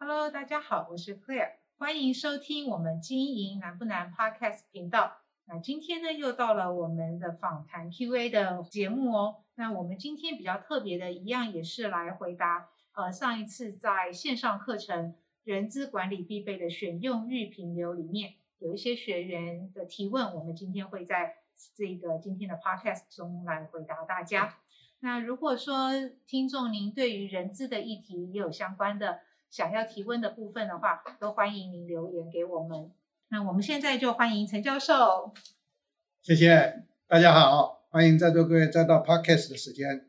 Hello，大家好，我是 Claire，欢迎收听我们经营难不难 Podcast 频道。那今天呢，又到了我们的访谈 Q&A 的节目哦。那我们今天比较特别的，一样也是来回答呃上一次在线上课程人资管理必备的选用育评流里面有一些学员的提问，我们今天会在这个今天的 Podcast 中来回答大家。那如果说听众您对于人资的议题也有相关的想要提问的部分的话，都欢迎您留言给我们。那我们现在就欢迎陈教授。谢谢，大家好，欢迎在座各位再到 Podcast 的时间。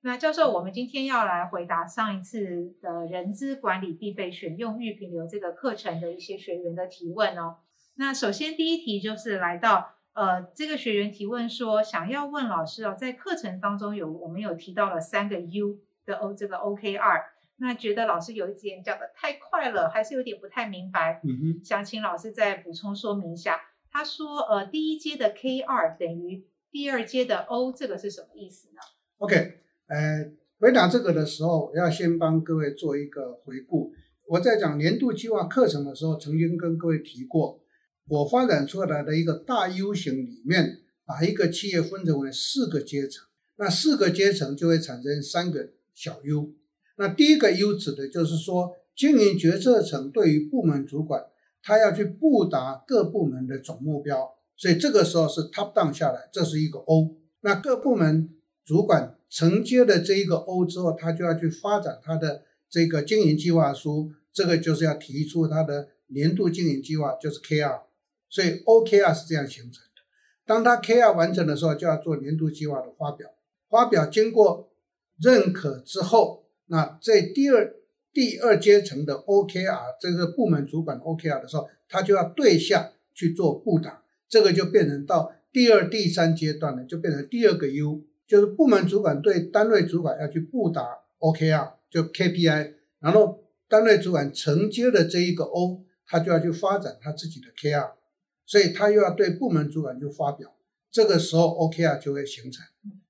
那教授，我们今天要来回答上一次的人资管理必备选用预评流这个课程的一些学员的提问哦。那首先第一题就是来到。呃，这个学员提问说，想要问老师哦，在课程当中有我们有提到了三个 U 的 O 这个 OKR，那觉得老师有一点讲的太快了，还是有点不太明白，嗯哼，想请老师再补充说明一下。他说，呃，第一阶的 KR 等于第二阶的 O，这个是什么意思呢？OK，呃，回答这个的时候，我要先帮各位做一个回顾。我在讲年度计划课程的时候，曾经跟各位提过。我发展出来的一个大 U 型里面，把一个企业分成为四个阶层，那四个阶层就会产生三个小 U。那第一个 U 指的就是说，经营决策层对于部门主管，他要去布达各部门的总目标，所以这个时候是 top down 下来，这是一个 O。那各部门主管承接了这一个 O 之后，他就要去发展他的这个经营计划书，这个就是要提出他的年度经营计划，就是 KR。所以 OKR 是这样形成的。当他 KR 完成的时候，就要做年度计划的发表。发表经过认可之后，那在第二第二阶层的 OKR 这个部门主管 OKR 的时候，他就要对下去做布达。这个就变成到第二、第三阶段呢，就变成第二个 U，就是部门主管对单位主管要去布达 OKR，就 KPI，然后单位主管承接了这一个 O，他就要去发展他自己的 KR。所以他又要对部门主管就发表，这个时候 OKR 就会形成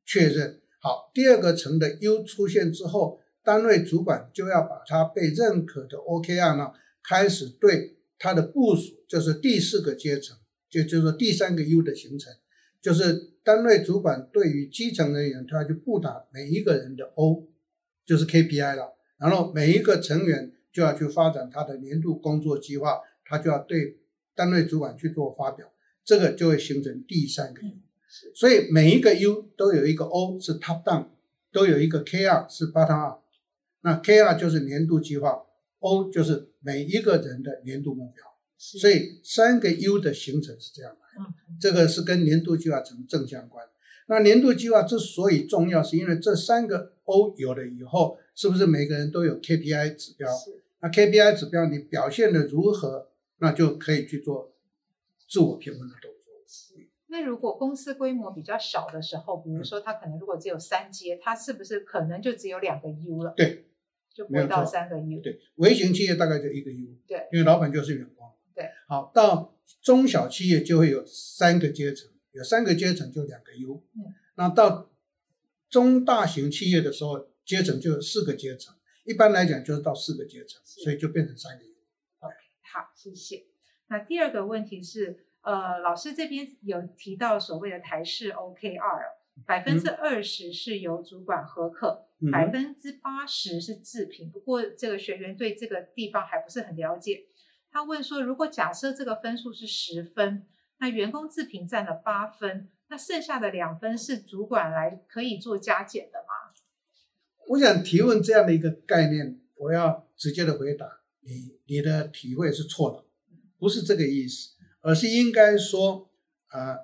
确认。好，第二个层的 U 出现之后，单位主管就要把他被认可的 OKR 呢，开始对他的部署，就是第四个阶层，就就是第三个 U 的形成，就是单位主管对于基层人员，他要去布达每一个人的 O，就是 KPI 了。然后每一个成员就要去发展他的年度工作计划，他就要对。单位主管去做发表，这个就会形成第三个 U。所以每一个 U 都有一个 O 是 top down，都有一个 KR 是 bottom up。那 KR 就是年度计划，O 就是每一个人的年度目标。所以三个 U 的形成是这样来的，这个是跟年度计划成正相关。那年度计划之所以重要，是因为这三个 O 有了以后，是不是每个人都有 KPI 指标？那 KPI 指标你表现的如何？那就可以去做自我评分的动作。那如果公司规模比较小的时候，比如说他可能如果只有三阶，他是不是可能就只有两个 U 了？对，就不会到三个 U。对，微型企业大概就一个 U。对，因为老板就是员工。对，好，到中小企业就会有三个阶层，有三个阶层就两个 U。嗯，那到中大型企业的时候，阶层就有四个阶层，一般来讲就是到四个阶层，所以就变成三个 U。OK，好，谢谢。那第二个问题是，呃，老师这边有提到所谓的台式 OKR，百分之二十是由主管核可，百分之八十是自评。不过这个学员对这个地方还不是很了解。他问说，如果假设这个分数是十分，那员工自评占了八分，那剩下的两分是主管来可以做加减的吗？我想提问这样的一个概念，我要直接的回答。你你的体会是错的，不是这个意思，而是应该说，啊，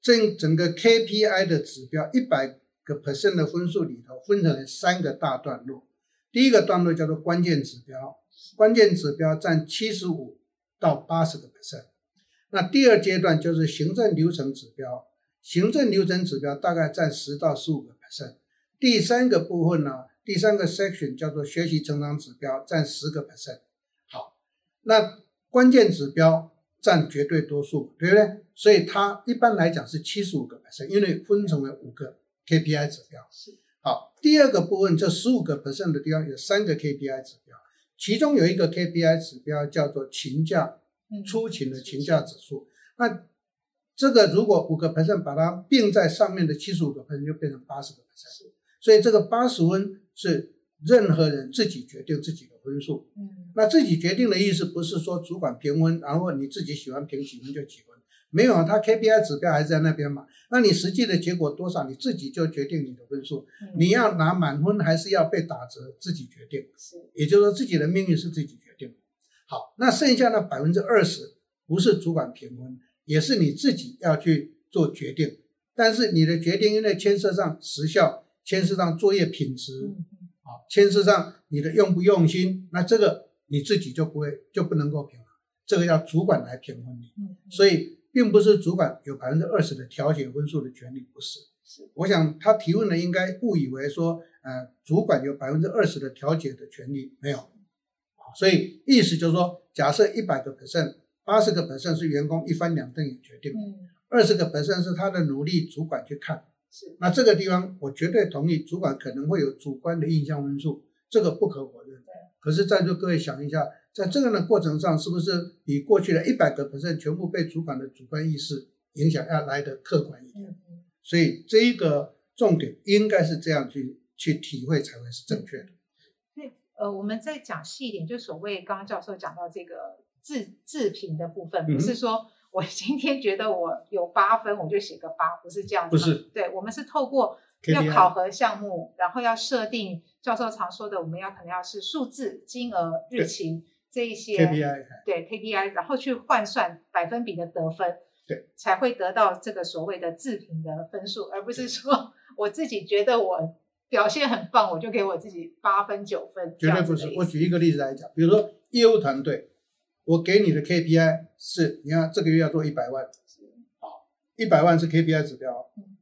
整整个 KPI 的指标一百个 percent 的分数里头，分成了三个大段落。第一个段落叫做关键指标，关键指标占七十五到八十个 percent。那第二阶段就是行政流程指标，行政流程指标大概占十到十五个 percent。第三个部分呢？第三个 section 叫做学习成长指标，占十个 percent。好，那关键指标占绝对多数，对不对？所以它一般来讲是七十五个 percent，因为分成为五个 KPI 指标。是好，第二个部分这十五个 percent 的地方有三个 KPI 指标，其中有一个 KPI 指标叫做勤价，出勤的勤价指数。那这个如果五个 percent 把它并在上面的七十五个 percent 就变成八十个 percent。所以这个八十分是任何人自己决定自己的分数。嗯，那自己决定的意思不是说主管评分，然后你自己喜欢评几分就几分。没有啊，他 KPI 指标还是在那边嘛。那你实际的结果多少，你自己就决定你的分数。你要拿满分还是要被打折，自己决定。是，也就是说自己的命运是自己决定。好，那剩下的百分之二十不是主管评分，也是你自己要去做决定。但是你的决定因为牵涉上时效，牵涉上作业品质，啊，牵涉上你的用不用心，那这个你自己就不会就不能够评了。这个要主管来评分你。所以。并不是主管有百分之二十的调解分数的权利，不是。是，我想他提问的应该误以为说，呃，主管有百分之二十的调解的权利，没有。所以意思就是说，假设一百个 percent，八十个 percent 是员工一翻两瞪眼决定，二十个 percent 是他的努力，主管去看。是，那这个地方我绝对同意，主管可能会有主观的印象分数，这个不可否认。可是在座各位想一下。在这个的过程上，是不是比过去的一百个 percent 全部被主管的主观意识影响要来得客观一点？所以这一个重点应该是这样去去体会才会是正确的。对呃，我们再讲细一点，就所谓刚刚教授讲到这个自自评的部分，不是说我今天觉得我有八分，我就写个八，不是这样子。不是，对，我们是透过要考核项目，然后要设定教授常说的，我们要可能要是数字、金额、日期。这一些 KPI 对 KPI，然后去换算百分比的得分，对，才会得到这个所谓的自评的分数，而不是说我自己觉得我表现很棒，我就给我自己八分九分。绝对不是。我举一个例子来讲，比如说业务团队，我给你的 KPI 是，你看这个月要做一百万，好，一百万是 KPI 指标，嗯，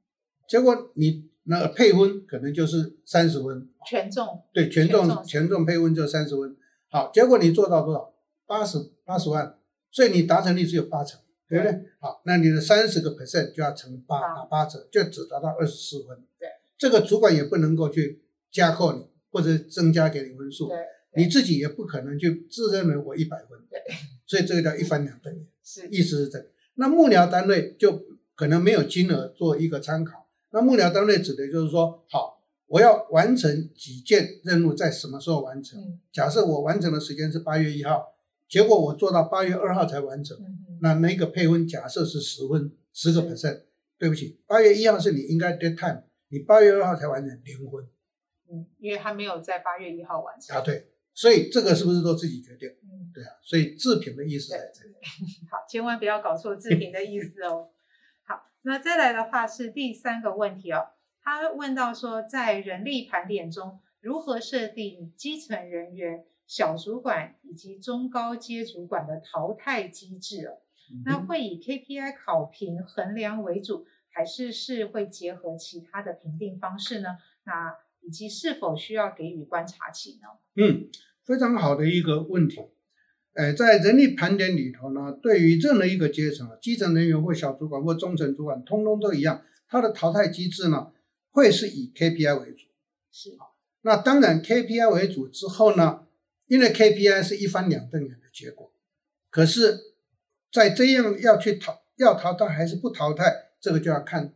结果你那个配分可能就是三十分，权重，对，权重权重配分就三十分。好，结果你做到多少？八十八十万，所以你达成率只有八成，对不对？好，那你的三十个 percent 就要乘八，打八折，就只达到二十四分。对，这个主管也不能够去加扣你或者增加给你分数，对，你自己也不可能去自认为我一百分。对，所以这个叫一翻两瞪眼，是，意思是这个。那幕僚单位就可能没有金额做一个参考，那幕僚单位指的就是说，好。我要完成几件任务，在什么时候完成？假设我完成的时间是八月一号，结果我做到八月二号才完成，那那个配分假设是十分，十个 percent。对不起，八月一号是你应该 deadline，你八月二号才完成零分。嗯，因为他没有在八月一号完成。啊，对，所以这个是不是都自己决定？嗯，对啊，所以自评的意思在这里。好，千万不要搞错自评的意思哦。好，那再来的话是第三个问题哦。他问到说，在人力盘点中，如何设定基层人员、小主管以及中高阶主管的淘汰机制？哦，那会以 KPI 考评衡量为主，还是是会结合其他的评定方式呢？那以及是否需要给予观察期呢？嗯，非常好的一个问题。呃，在人力盘点里头呢，对于任何一个阶层啊，基层人员或小主管或中层主管，通通都一样，它的淘汰机制呢，会是以 KPI 为主，是啊，那当然 KPI 为主之后呢，因为 KPI 是一翻两瞪眼的结果，可是，在这样要去淘要淘汰还是不淘汰，这个就要看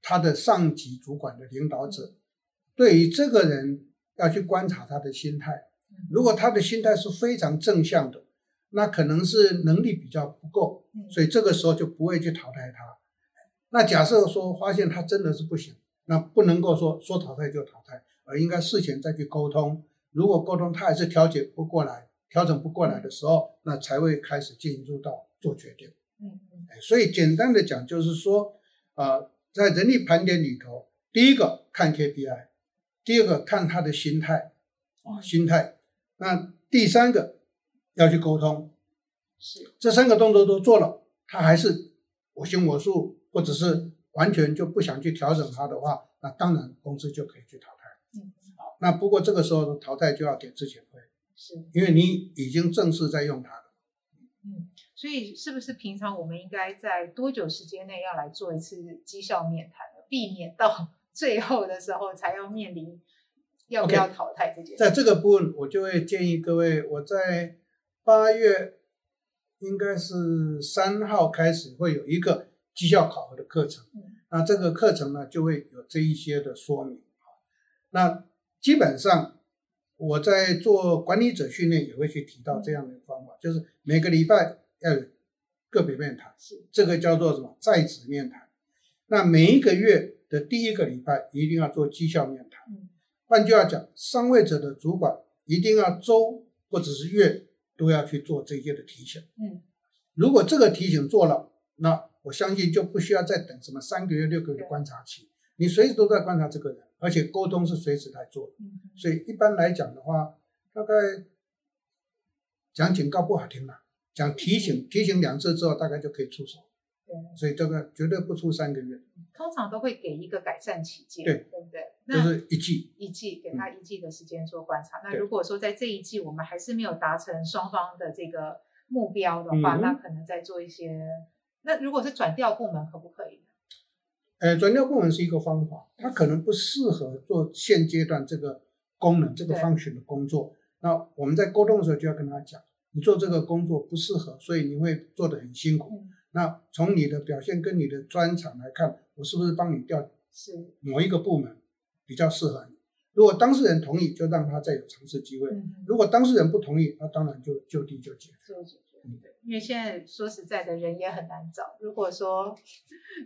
他的上级主管的领导者对于这个人要去观察他的心态，如果他的心态是非常正向的，那可能是能力比较不够，所以这个时候就不会去淘汰他。那假设说发现他真的是不行。那不能够说说淘汰就淘汰，而应该事前再去沟通。如果沟通他还是调节不过来、调整不过来的时候，那才会开始进入到做决定。嗯嗯。所以简单的讲就是说，啊、呃，在人力盘点里头，第一个看 KPI，第二个看他的心态，啊，心态。那第三个要去沟通，是这三个动作都做了，他还是我行我素，或者是。完全就不想去调整它的话，那当然公司就可以去淘汰。嗯，好，那不过这个时候淘汰就要给资遣费，是，因为你已经正式在用它了。嗯，所以是不是平常我们应该在多久时间内要来做一次绩效面谈，避免到 最后的时候才要面临要不要淘汰这件事？在这个部分，我就会建议各位，我在八月应该是三号开始会有一个绩效考核的课程。嗯，那这个课程呢，就会有这一些的说明。那基本上我在做管理者训练也会去提到这样的方法，嗯、就是每个礼拜要有个别面谈，是这个叫做什么在职面谈。那每一个月的第一个礼拜一定要做绩效面谈。嗯换句话讲，上位者的主管一定要周或者是月都要去做这些的提醒。嗯，如果这个提醒做了，那我相信就不需要再等什么三个月、六个月的观察期，你随时都在观察这个人，而且沟通是随时在做的。嗯，所以一般来讲的话，大概讲警告不好听了，讲提醒提醒两次之后，大概就可以出手。所以这个绝对不出三个月，通常都会给一个改善期间，对，对不对？就是一季，一季给他一季的时间做观察。嗯、那如果说在这一季我们还是没有达成双方的这个目标的话，嗯、那可能再做一些。那如果是转调部门，可不可以？呃，转调部门是一个方法，它可能不适合做现阶段这个功能、这个 function 的工作。那我们在沟通的时候就要跟他讲，你做这个工作不适合，所以你会做得很辛苦。嗯那从你的表现跟你的专长来看，我是不是帮你调是某一个部门比较适合你？如果当事人同意，就让他再有尝试机会；嗯、如果当事人不同意，那当然就就地就解。因为现在说实在的，人也很难找。如果说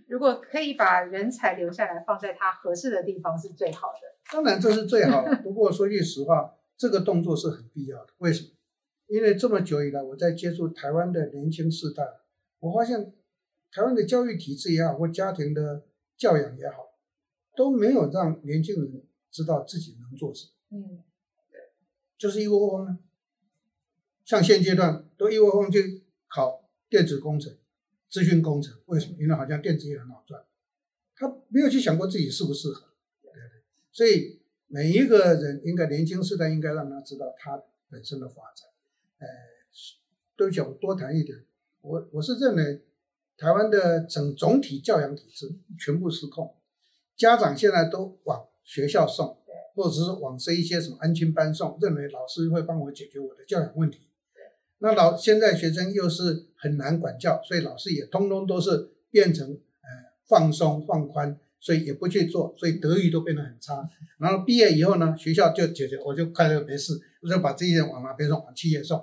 如果可以把人才留下来，放在他合适的地方，是最好的。当然这是最好的，不过说句实话，这个动作是很必要的。为什么？因为这么久以来，我在接触台湾的年轻世代。我发现，台湾的教育体制也好，或家庭的教养也好，都没有让年轻人知道自己能做什么。嗯，对，就是一窝蜂。像现阶段都一窝蜂去考电子工程、资讯工程，为什么？因为好像电子也很好赚。他没有去想过自己适不适合。对对。所以每一个人应该年轻时代应该让他知道他本身的发展。呃，都想多谈一点。我我是认为，台湾的整总体教养体制全部失控，家长现在都往学校送，或者是往这一些什么安亲班送，认为老师会帮我解决我的教养问题。那老现在学生又是很难管教，所以老师也通通都是变成呃放松放宽，所以也不去做，所以德育都变得很差。然后毕业以后呢，学校就解决，我就快乐没事，我就把这些人往哪边送？往企业送。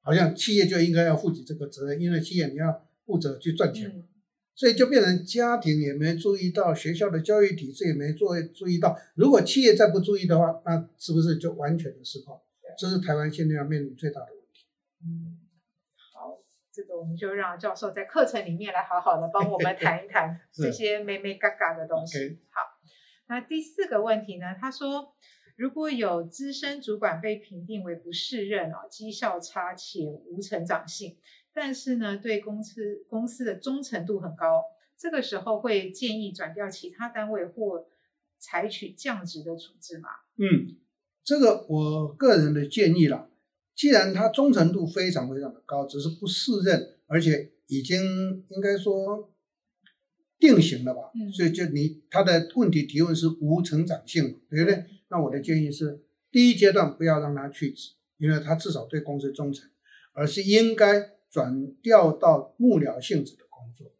好像企业就应该要负起这个责任，因为企业你要负责去赚钱，嗯、所以就变成家庭也没注意到，学校的教育体制也没做注意到。如果企业再不注意的话，那是不是就完全的失控？这是台湾现在要面临最大的问题。嗯，好，这个我们就让教授在课程里面来好好的帮我们谈一谈 这些美美嘎嘎的东西。好，那第四个问题呢？他说。如果有资深主管被评定为不适任啊，绩效差且无成长性，但是呢，对公司公司的忠诚度很高，这个时候会建议转调其他单位或采取降职的处置吗？嗯，这个我个人的建议啦，既然他忠诚度非常非常的高，只是不适任，而且已经应该说定型了吧，嗯，所以就你他的问题提问是无成长性，对不对？嗯那我的建议是，第一阶段不要让他去职，因为他至少对公司忠诚，而是应该转调到幕僚性质的工作，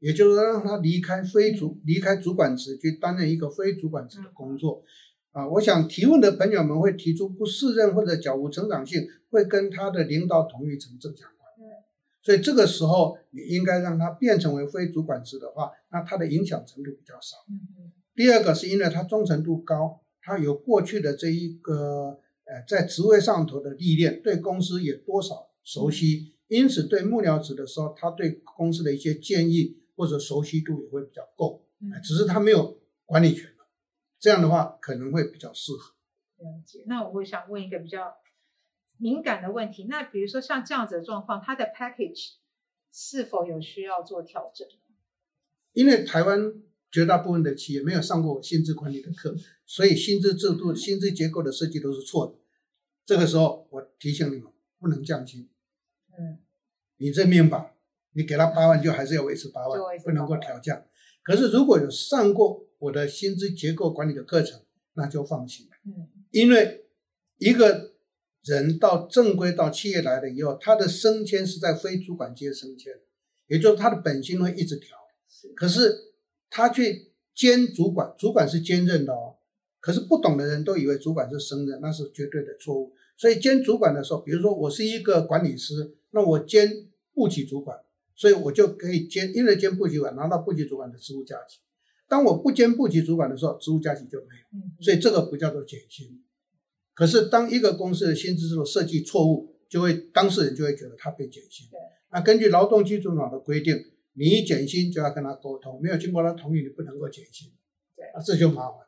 也就是说让他离开非主离开主管职，去担任一个非主管职的工作。啊，我想提问的朋友们会提出不适任或者较无成长性，会跟他的领导同一成正相关。所以这个时候你应该让他变成为非主管职的话，那他的影响程度比较少。第二个是因为他忠诚度高。他有过去的这一个呃，在职位上头的历练，对公司也多少熟悉，因此对幕僚职的时候，他对公司的一些建议或者熟悉度也会比较够。只是他没有管理权了，这样的话可能会比较适合。了解。那我会想问一个比较敏感的问题，那比如说像这样子的状况，它的 package 是否有需要做调整？因为台湾。绝大部分的企业没有上过薪资管理的课，所以薪资制度、薪资结构的设计都是错的。这个时候，我提醒你们，不能降薪。嗯，你这面吧，你给他八万，就还是要维持八万，不能够调降。可是如果有上过我的薪资结构管理的课程，那就放心。嗯，因为一个人到正规到企业来了以后，他的升迁是在非主管阶升迁，也就是他的本薪会一直调。可是他去兼主管，主管是兼任的哦。可是不懂的人都以为主管是升任，那是绝对的错误。所以兼主管的时候，比如说我是一个管理师，那我兼部级主管，所以我就可以兼，因为兼部级主管拿到部级主管的职务加给。当我不兼部级主管的时候，职务加级就没有。所以这个不叫做减薪。可是当一个公司的薪资制度设计错误，就会当事人就会觉得他被减薪。那根据劳动基准法的规定，你一减薪就要跟他沟通，没有经过他同意，你不能够减薪。对，啊，这就麻烦。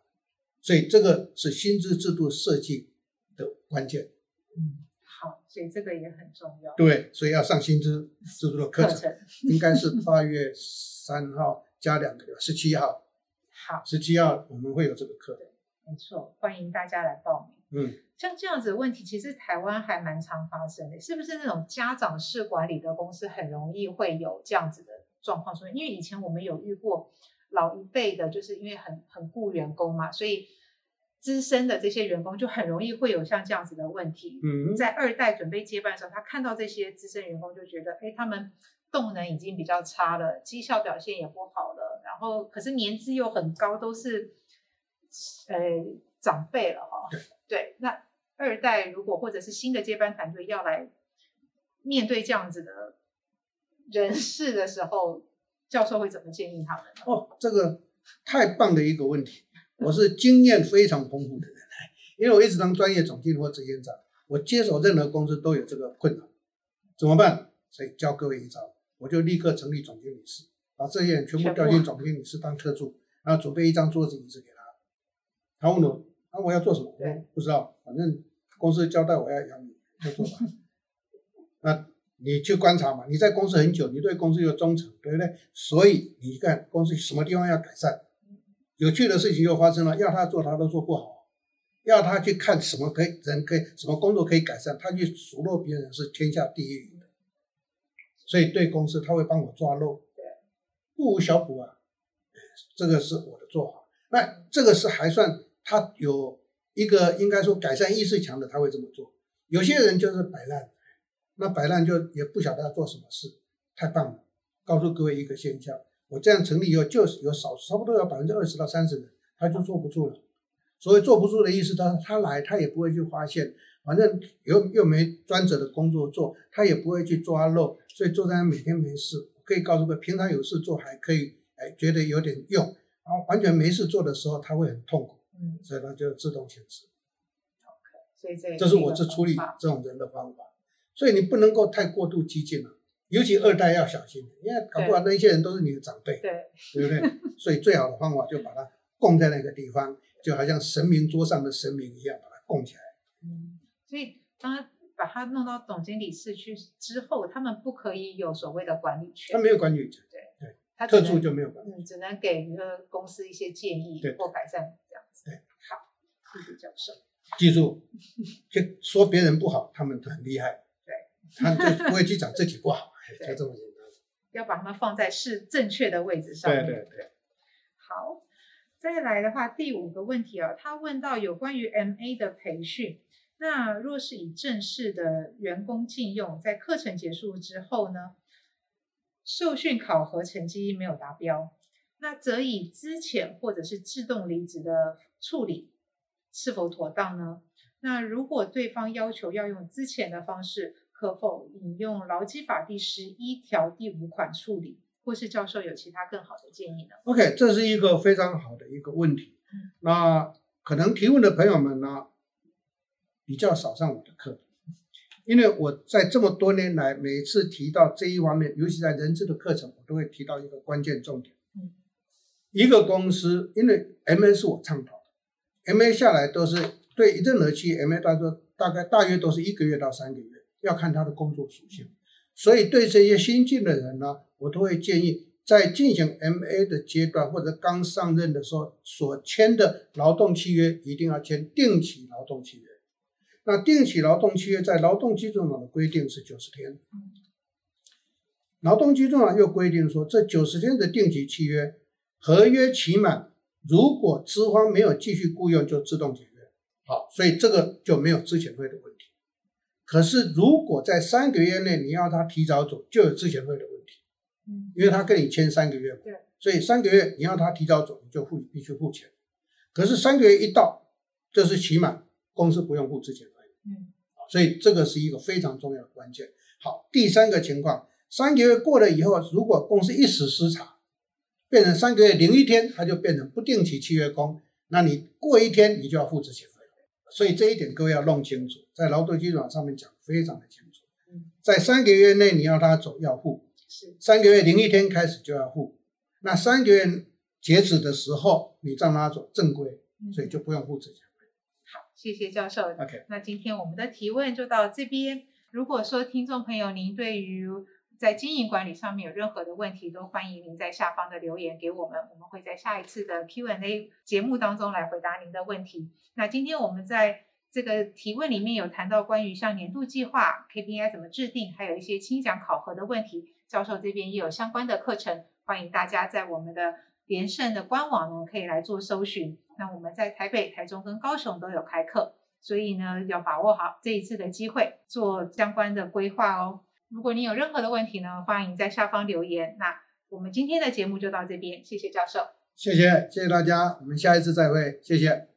所以这个是薪资制度设计的关键。嗯，好，所以这个也很重要。对，所以要上薪资制度的课程，课程应该是八月三号加两个月，十七号。好，十七号我们会有这个课。没错，欢迎大家来报名。嗯，像这样子的问题，其实台湾还蛮常发生的，是不是那种家长式管理的公司很容易会有这样子的状况？出现，因为以前我们有遇过。老一辈的，就是因为很很雇员工嘛，所以资深的这些员工就很容易会有像这样子的问题。嗯，在二代准备接班的时候，他看到这些资深员工就觉得，哎，他们动能已经比较差了，绩效表现也不好了，然后可是年资又很高，都是呃长辈了哈。对，对，那二代如果或者是新的接班团队要来面对这样子的人事的时候。教授会怎么建议他们？哦，这个太棒的一个问题。我是经验非常丰富的人，因为我一直当专业总经理或执行长，我接手任何公司都有这个困扰，怎么办？所以教各位一招，我就立刻成立总经理室，把这些人全部调进总经理室当特助，然后准备一张桌子椅子给他。他问我，那、啊、我要做什么？我不知道，反正公司交代我要养你，就做吧。那。你去观察嘛，你在公司很久，你对公司有忠诚，对不对？所以你看公司什么地方要改善，有趣的事情又发生了，要他做他都做不好，要他去看什么可以人可以什么工作可以改善，他去数落别人是天下第一所以对公司他会帮我抓漏，不无小补啊，这个是我的做法。那这个是还算他有一个应该说改善意识强的，他会这么做。有些人就是摆烂。那摆烂就也不晓得要做什么事，太棒了！告诉各位一个现象，我这样成立以后，就是有少差不多有百分之二十到三十的，他就坐不住了。所谓坐不住的意思，他他来他也不会去发现，反正又又没专职的工作做，他也不会去抓漏，所以坐在那每天没事。可以告诉各位，平常有事做还可以，哎，觉得有点用，然后完全没事做的时候，他会很痛苦，嗯，所以他就自动请辞。OK，所以这这是我是处理这种人的方法。所以你不能够太过度激进了，尤其二代要小心，因为搞不好那些人都是你的长辈，对，对不对？所以最好的方法就把它供在那个地方，就好像神明桌上的神明一样，把它供起来。嗯，所以当他把他弄到总经理室去之后，他们不可以有所谓的管理权。他没有管理权，对对，他特助就没有管理只能给一个公司一些建议或改善这样子。对，好，谢谢教授。记住，就说别人不好，他们都很厉害。对他就不会去讲自己不好，就这么简单。要把他们放在是正确的位置上面。对对对。好，再来的话，第五个问题啊，他问到有关于 MA 的培训，那若是以正式的员工禁用，在课程结束之后呢，受训考核成绩没有达标，那则以资遣或者是自动离职的处理，是否妥当呢？那如果对方要求要用资遣的方式，可否引用劳基法第十一条第五款处理，或是教授有其他更好的建议呢？OK，这是一个非常好的一个问题。嗯，那可能提问的朋友们呢，比较少上我的课，因为我在这么多年来，每次提到这一方面，尤其在人资的课程，我都会提到一个关键重点。嗯，一个公司，因为 MA 是我倡导的，MA 下来都是对任何企业 MA 大多大概大约都是一个月到三个月。要看他的工作属性，所以对这些新进的人呢，我都会建议在进行 MA 的阶段或者刚上任的时候所签的劳动契约一定要签定期劳动契约。那定期劳动契约在劳动基准法的规定是九十天，劳动基准法又规定说，这九十天的定期契约合约期满，如果资方没有继续雇佣，就自动解约。好，所以这个就没有资遣费的问题。可是如果在三个月内你要他提早走，就有资遣费的问题。嗯，因为他跟你签三个月嘛，对，所以三个月你要他提早走，你就付必须付钱。可是三个月一到，这是期满，公司不用付资遣费。嗯，所以这个是一个非常重要的关键。好，第三个情况，三个月过了以后，如果公司一时失察，变成三个月零一天，它就变成不定期契约工，那你过一天你就要付之前费。所以这一点各位要弄清楚，在劳动基准法上面讲非常的清楚。在三个月内你要他走要付，是三个月零一天开始就要付，那三个月截止的时候你让他走正规，所以就不用付资遣费。谢谢教授。OK，那今天我们的提问就到这边。如果说听众朋友您对于在经营管理上面有任何的问题，都欢迎您在下方的留言给我们，我们会在下一次的 Q&A 节目当中来回答您的问题。那今天我们在这个提问里面有谈到关于像年度计划 KPI 怎么制定，还有一些清奖考核的问题，教授这边也有相关的课程，欢迎大家在我们的联胜的官网呢可以来做搜寻。那我们在台北、台中跟高雄都有开课，所以呢，要把握好这一次的机会，做相关的规划哦。如果你有任何的问题呢，欢迎在下方留言。那我们今天的节目就到这边，谢谢教授，谢谢谢谢大家，我们下一次再会，谢谢。